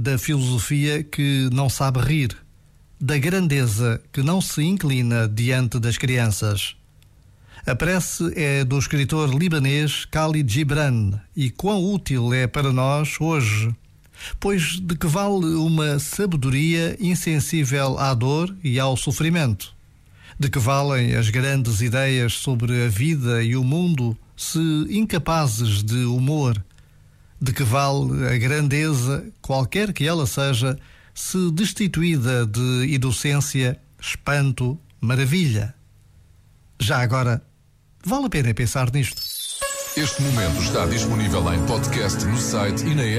da filosofia que não sabe rir, da grandeza que não se inclina diante das crianças. A prece é do escritor libanês Khalid Gibran e quão útil é para nós hoje. Pois de que vale uma sabedoria insensível à dor e ao sofrimento? De que valem as grandes ideias sobre a vida e o mundo se incapazes de humor? De que vale a grandeza, qualquer que ela seja, se destituída de inocência, espanto, maravilha. Já agora, vale a pena pensar nisto. Este momento está disponível em podcast no site e na app.